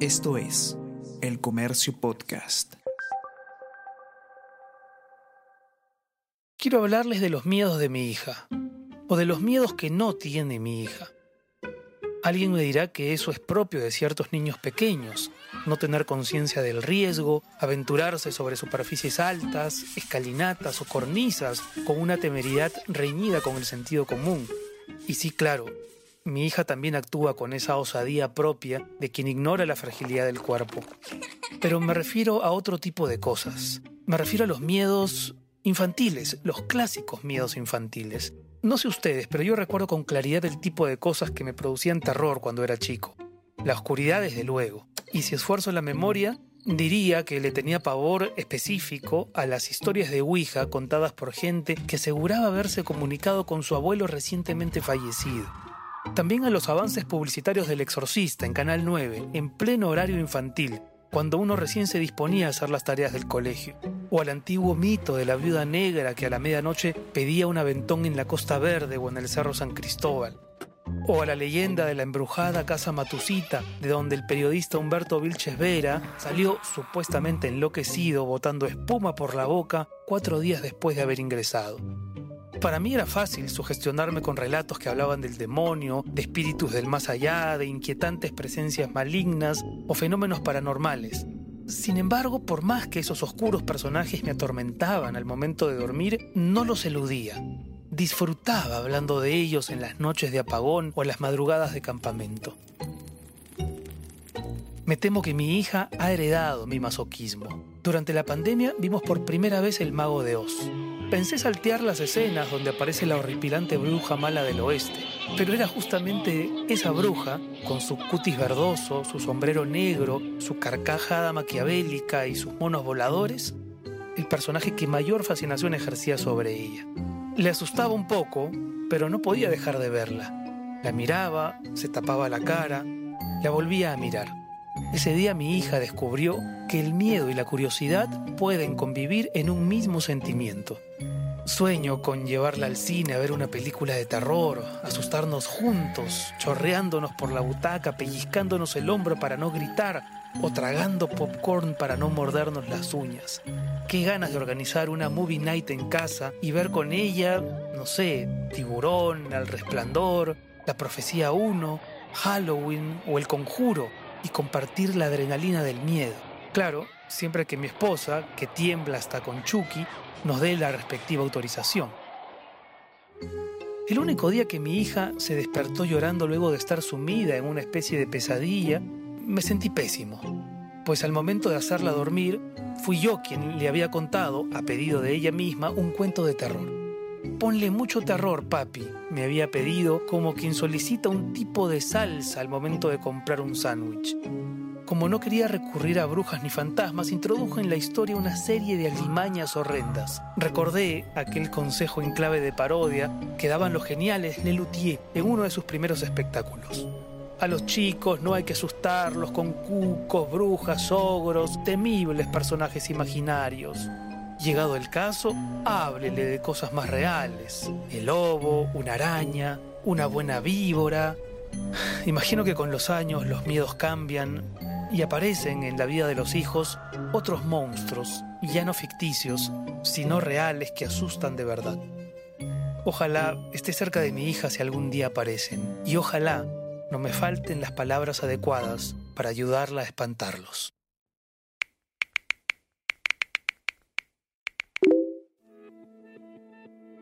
Esto es El Comercio Podcast. Quiero hablarles de los miedos de mi hija, o de los miedos que no tiene mi hija. Alguien me dirá que eso es propio de ciertos niños pequeños, no tener conciencia del riesgo, aventurarse sobre superficies altas, escalinatas o cornisas con una temeridad reñida con el sentido común. Y sí, claro, mi hija también actúa con esa osadía propia de quien ignora la fragilidad del cuerpo. Pero me refiero a otro tipo de cosas. Me refiero a los miedos infantiles, los clásicos miedos infantiles. No sé ustedes, pero yo recuerdo con claridad el tipo de cosas que me producían terror cuando era chico. La oscuridad, desde luego. Y si esfuerzo la memoria, diría que le tenía pavor específico a las historias de Ouija contadas por gente que aseguraba haberse comunicado con su abuelo recientemente fallecido. También a los avances publicitarios del Exorcista en Canal 9, en pleno horario infantil, cuando uno recién se disponía a hacer las tareas del colegio. O al antiguo mito de la viuda negra que a la medianoche pedía un aventón en la Costa Verde o en el Cerro San Cristóbal. O a la leyenda de la embrujada Casa Matusita, de donde el periodista Humberto Vilches Vera salió supuestamente enloquecido botando espuma por la boca cuatro días después de haber ingresado. Para mí era fácil sugestionarme con relatos que hablaban del demonio, de espíritus del más allá, de inquietantes presencias malignas o fenómenos paranormales. Sin embargo, por más que esos oscuros personajes me atormentaban al momento de dormir, no los eludía. Disfrutaba hablando de ellos en las noches de apagón o en las madrugadas de campamento. Me temo que mi hija ha heredado mi masoquismo. Durante la pandemia vimos por primera vez El Mago de Oz. Pensé saltear las escenas donde aparece la horripilante bruja mala del oeste, pero era justamente esa bruja, con su cutis verdoso, su sombrero negro, su carcajada maquiavélica y sus monos voladores, el personaje que mayor fascinación ejercía sobre ella. Le asustaba un poco, pero no podía dejar de verla. La miraba, se tapaba la cara, la volvía a mirar. Ese día mi hija descubrió que el miedo y la curiosidad pueden convivir en un mismo sentimiento. Sueño con llevarla al cine a ver una película de terror, asustarnos juntos, chorreándonos por la butaca, pellizcándonos el hombro para no gritar o tragando popcorn para no mordernos las uñas. Qué ganas de organizar una movie night en casa y ver con ella, no sé, Tiburón, Al Resplandor, La Profecía 1, Halloween o El Conjuro y compartir la adrenalina del miedo. Claro, siempre que mi esposa, que tiembla hasta con Chucky, nos dé la respectiva autorización. El único día que mi hija se despertó llorando luego de estar sumida en una especie de pesadilla, me sentí pésimo, pues al momento de hacerla dormir, fui yo quien le había contado, a pedido de ella misma, un cuento de terror. Ponle mucho terror, papi, me había pedido como quien solicita un tipo de salsa al momento de comprar un sándwich. Como no quería recurrir a brujas ni fantasmas, introdujo en la historia una serie de alimañas horrendas. Recordé aquel consejo en clave de parodia que daban los geniales Lelutier en uno de sus primeros espectáculos. A los chicos no hay que asustarlos con cucos, brujas, ogros, temibles personajes imaginarios. Llegado el caso, háblele de cosas más reales. El lobo, una araña, una buena víbora. Imagino que con los años los miedos cambian y aparecen en la vida de los hijos otros monstruos, ya no ficticios, sino reales que asustan de verdad. Ojalá esté cerca de mi hija si algún día aparecen, y ojalá no me falten las palabras adecuadas para ayudarla a espantarlos.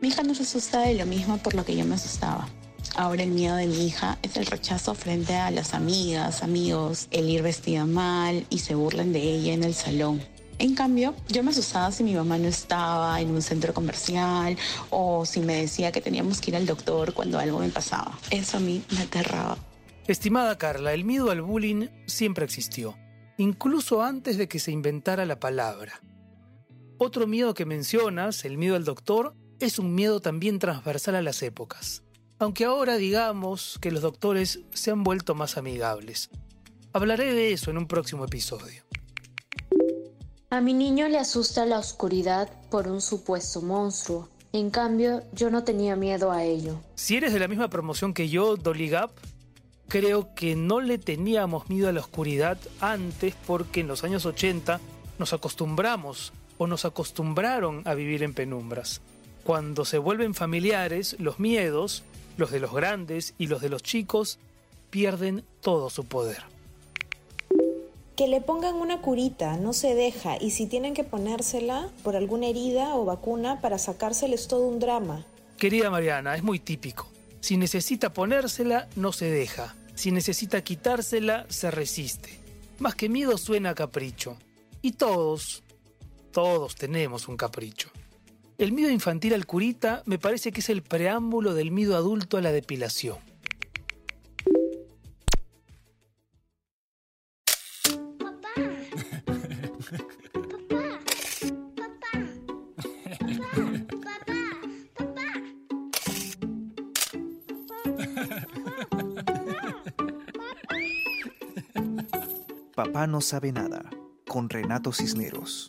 Mi hija no se asusta de lo mismo por lo que yo me asustaba. Ahora el miedo de mi hija es el rechazo frente a las amigas, amigos, el ir vestida mal y se burlen de ella en el salón. En cambio, yo me asustaba si mi mamá no estaba en un centro comercial o si me decía que teníamos que ir al doctor cuando algo me pasaba. Eso a mí me aterraba. Estimada Carla, el miedo al bullying siempre existió, incluso antes de que se inventara la palabra. Otro miedo que mencionas, el miedo al doctor, es un miedo también transversal a las épocas. Aunque ahora digamos que los doctores se han vuelto más amigables. Hablaré de eso en un próximo episodio. A mi niño le asusta la oscuridad por un supuesto monstruo. En cambio, yo no tenía miedo a ello. Si eres de la misma promoción que yo, Dolly Gap, Creo que no le teníamos miedo a la oscuridad antes porque en los años 80 nos acostumbramos o nos acostumbraron a vivir en penumbras. Cuando se vuelven familiares, los miedos, los de los grandes y los de los chicos, pierden todo su poder. Que le pongan una curita, no se deja, y si tienen que ponérsela por alguna herida o vacuna para sacárseles todo un drama. Querida Mariana, es muy típico. Si necesita ponérsela, no se deja. Si necesita quitársela, se resiste. Más que miedo suena a capricho. Y todos, todos tenemos un capricho. El miedo infantil al curita me parece que es el preámbulo del miedo adulto a la depilación. Papá. No sabe nada con Renato Cisneros.